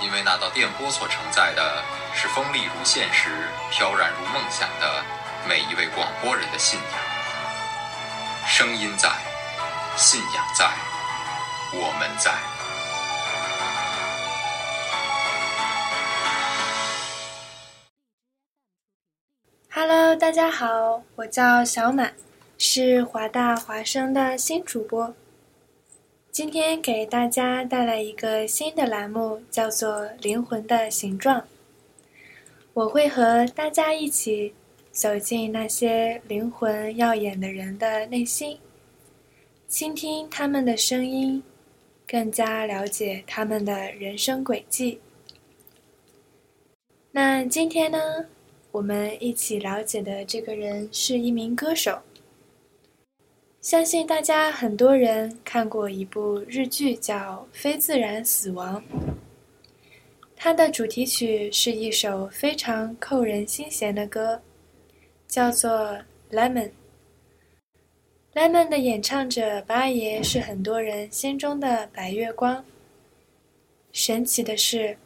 因为那道电波所承载的是锋利如现实、飘然如梦想的每一位广播人的信仰。声音在，信仰在，我们在。Hello，大家好，我叫小满，是华大华声的新主播。今天给大家带来一个新的栏目，叫做《灵魂的形状》。我会和大家一起走进那些灵魂耀眼的人的内心，倾听他们的声音，更加了解他们的人生轨迹。那今天呢，我们一起了解的这个人是一名歌手。相信大家很多人看过一部日剧，叫《非自然死亡》。它的主题曲是一首非常扣人心弦的歌，叫做《Lemon》。Lemon 的演唱者八爷是很多人心中的白月光。神奇的是，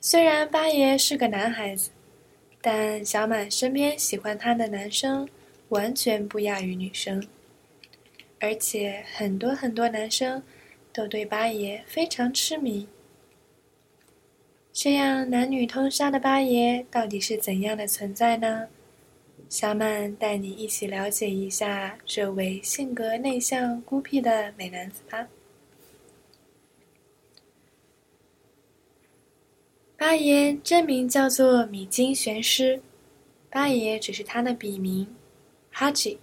虽然八爷是个男孩子，但小满身边喜欢他的男生完全不亚于女生，而且很多很多男生都对八爷非常痴迷。这样男女通杀的八爷到底是怎样的存在呢？小满带你一起了解一下这位性格内向、孤僻的美男子吧。八爷真名叫做米津玄师，八爷只是他的笔名，哈吉，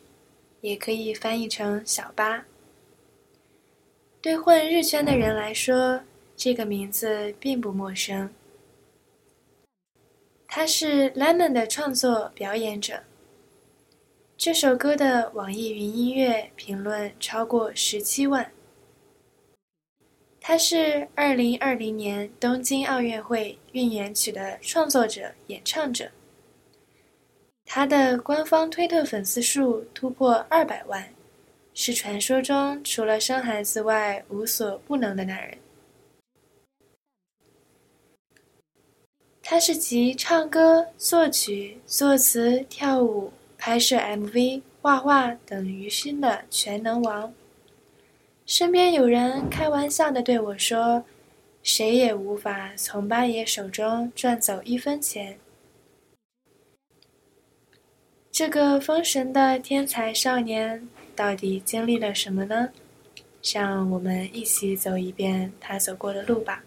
也可以翻译成小八。对混日圈的人来说，这个名字并不陌生。他是《Lemon》的创作表演者。这首歌的网易云音乐评论超过十七万。他是二零二零年东京奥运会运演曲的创作者、演唱者。他的官方推特粉丝数突破二百万，是传说中除了生孩子外无所不能的男人。他是集唱歌、作曲、作词、跳舞、拍摄 MV、画画等于心的全能王。身边有人开玩笑的对我说：“谁也无法从八爷手中赚走一分钱。”这个封神的天才少年到底经历了什么呢？让我们一起走一遍他走过的路吧。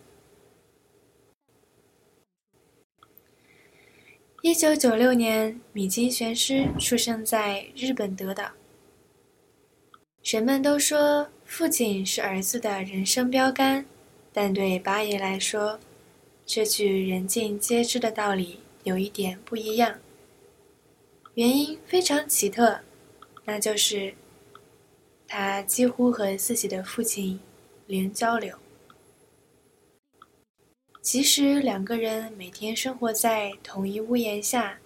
一九九六年，米津玄师出生在日本德岛。人们都说父亲是儿子的人生标杆，但对八爷来说，这句人尽皆知的道理有一点不一样。原因非常奇特，那就是他几乎和自己的父亲零交流。即使两个人每天生活在同一屋檐下，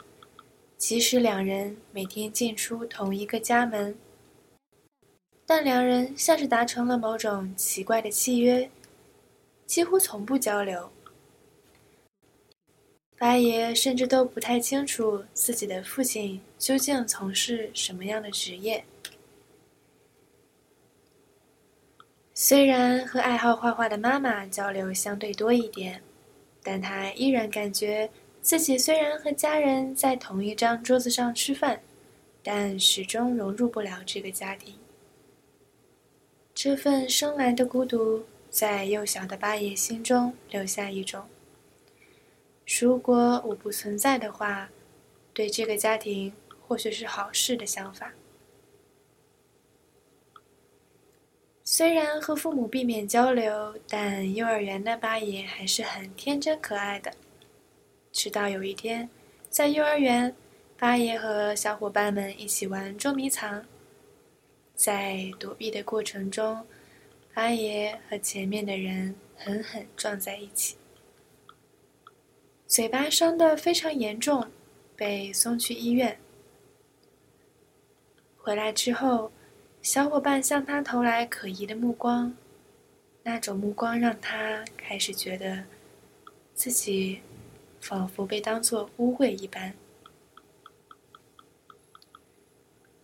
即使两人每天进出同一个家门，但两人像是达成了某种奇怪的契约，几乎从不交流。八爷甚至都不太清楚自己的父亲究竟从事什么样的职业。虽然和爱好画画的妈妈交流相对多一点，但他依然感觉自己虽然和家人在同一张桌子上吃饭，但始终融入不了这个家庭。这份生来的孤独，在幼小的八爷心中留下一种：如果我不存在的话，对这个家庭或许是好事的想法。虽然和父母避免交流，但幼儿园的八爷还是很天真可爱的。直到有一天，在幼儿园，八爷和小伙伴们一起玩捉迷藏。在躲避的过程中，八爷和前面的人狠狠撞在一起，嘴巴伤得非常严重，被送去医院。回来之后，小伙伴向他投来可疑的目光，那种目光让他开始觉得自己仿佛被当作污秽一般。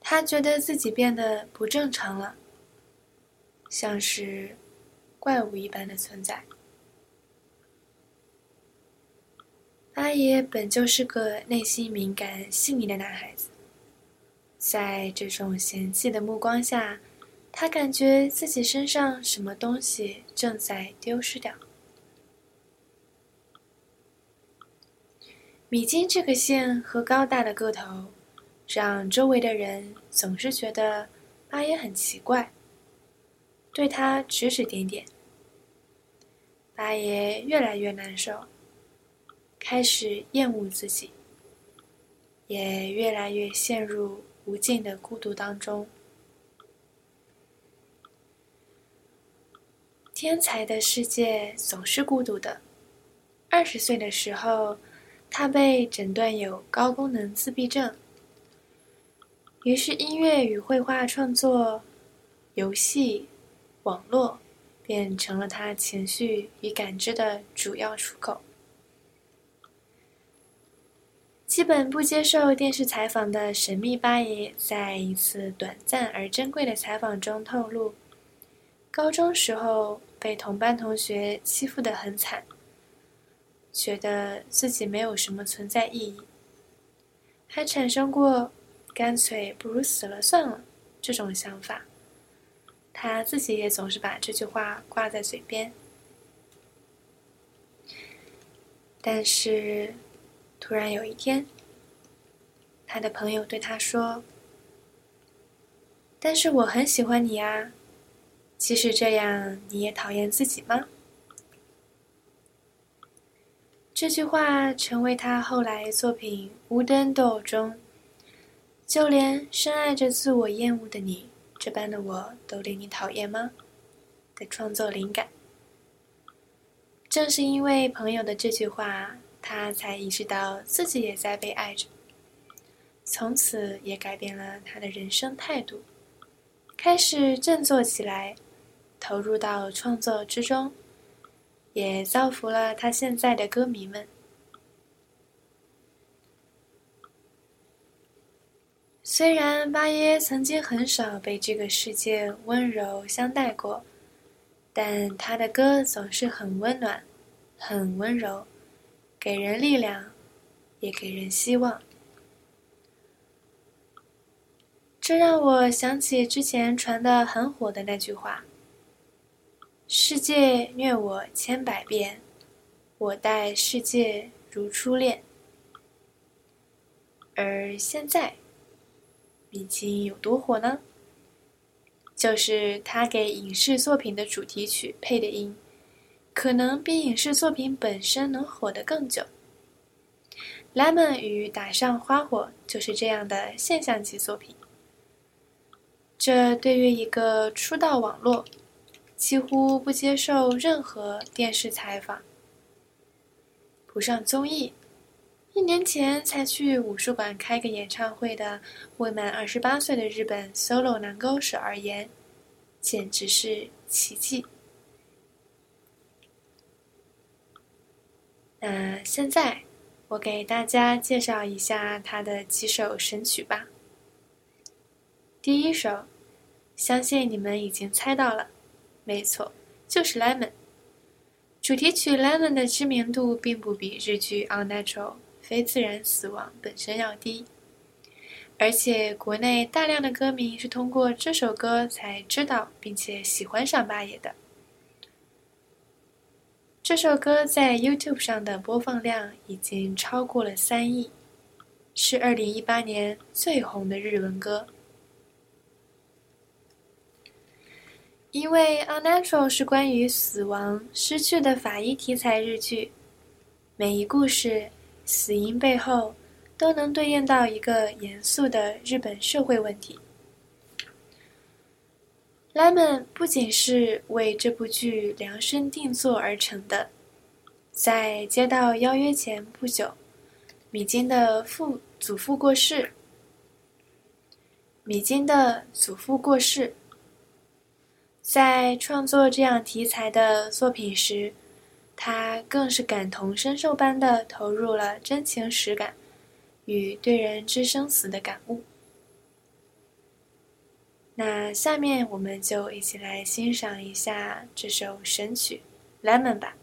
他觉得自己变得不正常了，像是怪物一般的存在。八爷本就是个内心敏感、细腻的男孩子，在这种嫌弃的目光下，他感觉自己身上什么东西正在丢失掉。米金这个姓和高大的个头。让周围的人总是觉得八爷很奇怪，对他指指点点。八爷越来越难受，开始厌恶自己，也越来越陷入无尽的孤独当中。天才的世界总是孤独的。二十岁的时候，他被诊断有高功能自闭症。于是，音乐与绘画创作、游戏、网络，变成了他情绪与感知的主要出口。基本不接受电视采访的神秘八爷，在一次短暂而珍贵的采访中透露，高中时候被同班同学欺负得很惨，觉得自己没有什么存在意义，还产生过。干脆不如死了算了，这种想法，他自己也总是把这句话挂在嘴边。但是，突然有一天，他的朋友对他说：“但是我很喜欢你啊，即使这样，你也讨厌自己吗？”这句话成为他后来作品《Wooden Doll》中。就连深爱着自我厌恶的你这般的我都令你讨厌吗？的创作灵感。正是因为朋友的这句话，他才意识到自己也在被爱着。从此也改变了他的人生态度，开始振作起来，投入到创作之中，也造福了他现在的歌迷们。虽然八爷曾经很少被这个世界温柔相待过，但他的歌总是很温暖，很温柔，给人力量，也给人希望。这让我想起之前传的很火的那句话：“世界虐我千百遍，我待世界如初恋。”而现在。米奇有多火呢？就是他给影视作品的主题曲配的音，可能比影视作品本身能火得更久。《Lemon》与《打上花火》就是这样的现象级作品。这对于一个出道网络，几乎不接受任何电视采访、不上综艺。一年前才去武术馆开个演唱会的未满二十八岁的日本 solo 男歌手而言，简直是奇迹。那现在，我给大家介绍一下他的几首神曲吧。第一首，相信你们已经猜到了，没错，就是《Lemon》。主题曲《Lemon》的知名度并不比日剧《Unnatural》非自然死亡本身要低，而且国内大量的歌迷是通过这首歌才知道并且喜欢上八爷的。这首歌在 YouTube 上的播放量已经超过了三亿，是2018年最红的日文歌。因为《Unnatural》是关于死亡、失去的法医题材日剧，每一故事死因背后都能对应到一个严肃的日本社会问题。Lemon 不仅是为这部剧量身定做而成的，在接到邀约前不久，米津的父祖父过世，米津的祖父过世。在创作这样题材的作品时，他更是感同身受般的投入了真情实感与对人之生死的感悟。那下面我们就一起来欣赏一下这首神曲《Lemon》吧。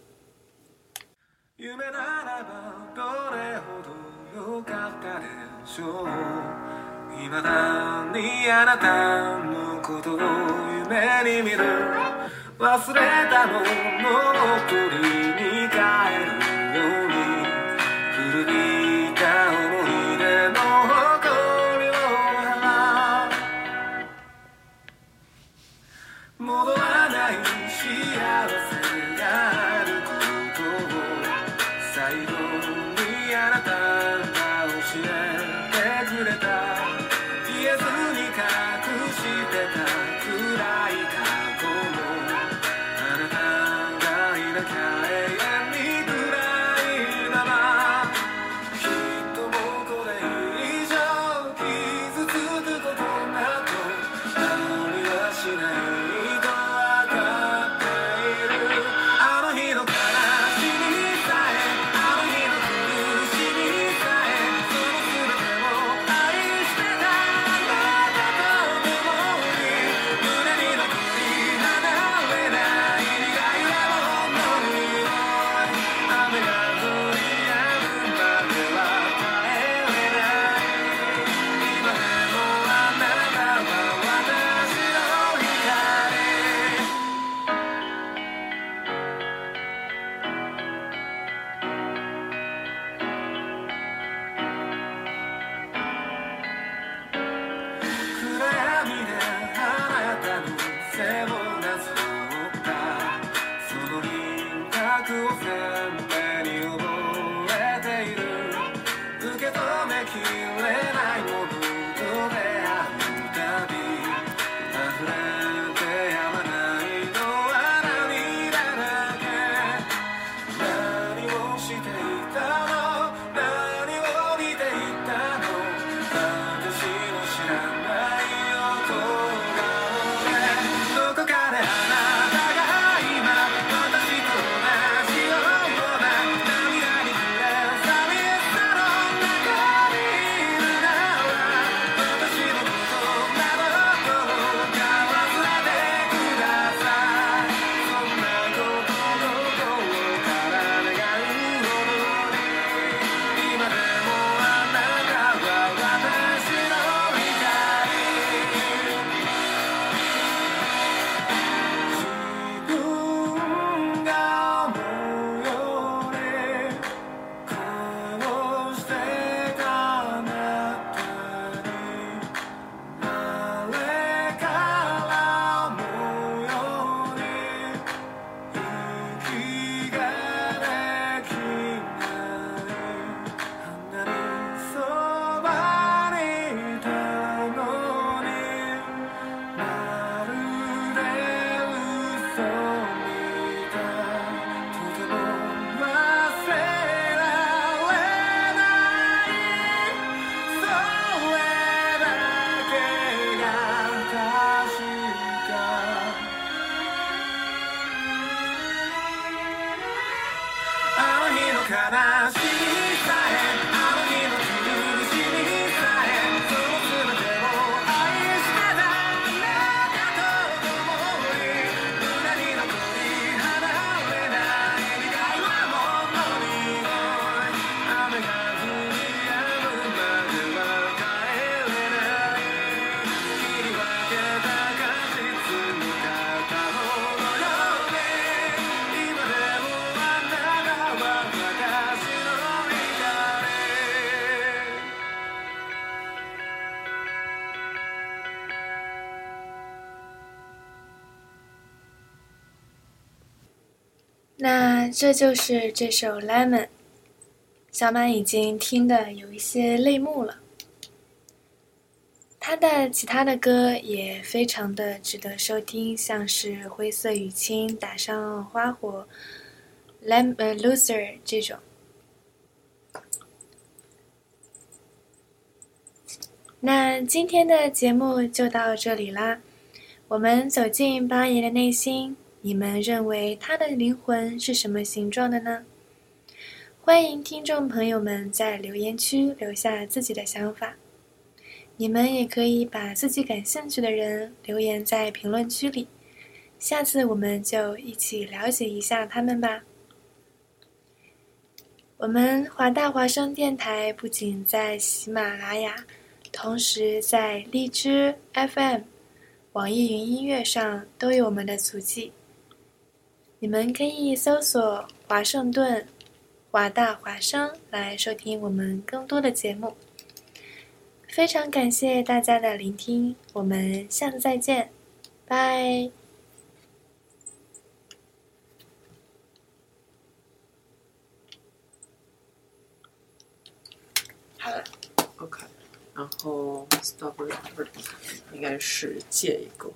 夢に見る忘れたものを取り 那这就是这首《Lemon》，小满已经听得有一些泪目了。他的其他的歌也非常的值得收听，像是《灰色雨青》、《打上花火》、《Lem 呃 Loser》这种。那今天的节目就到这里啦。我们走进八爷的内心，你们认为他的灵魂是什么形状的呢？欢迎听众朋友们在留言区留下自己的想法。你们也可以把自己感兴趣的人留言在评论区里，下次我们就一起了解一下他们吧。我们华大华声电台不仅在喜马拉雅。同时，在荔枝 FM、网易云音乐上都有我们的足迹。你们可以搜索“华盛顿华大华商”来收听我们更多的节目。非常感谢大家的聆听，我们下次再见，拜。好了，OK。然后 stop record 应该是借一个。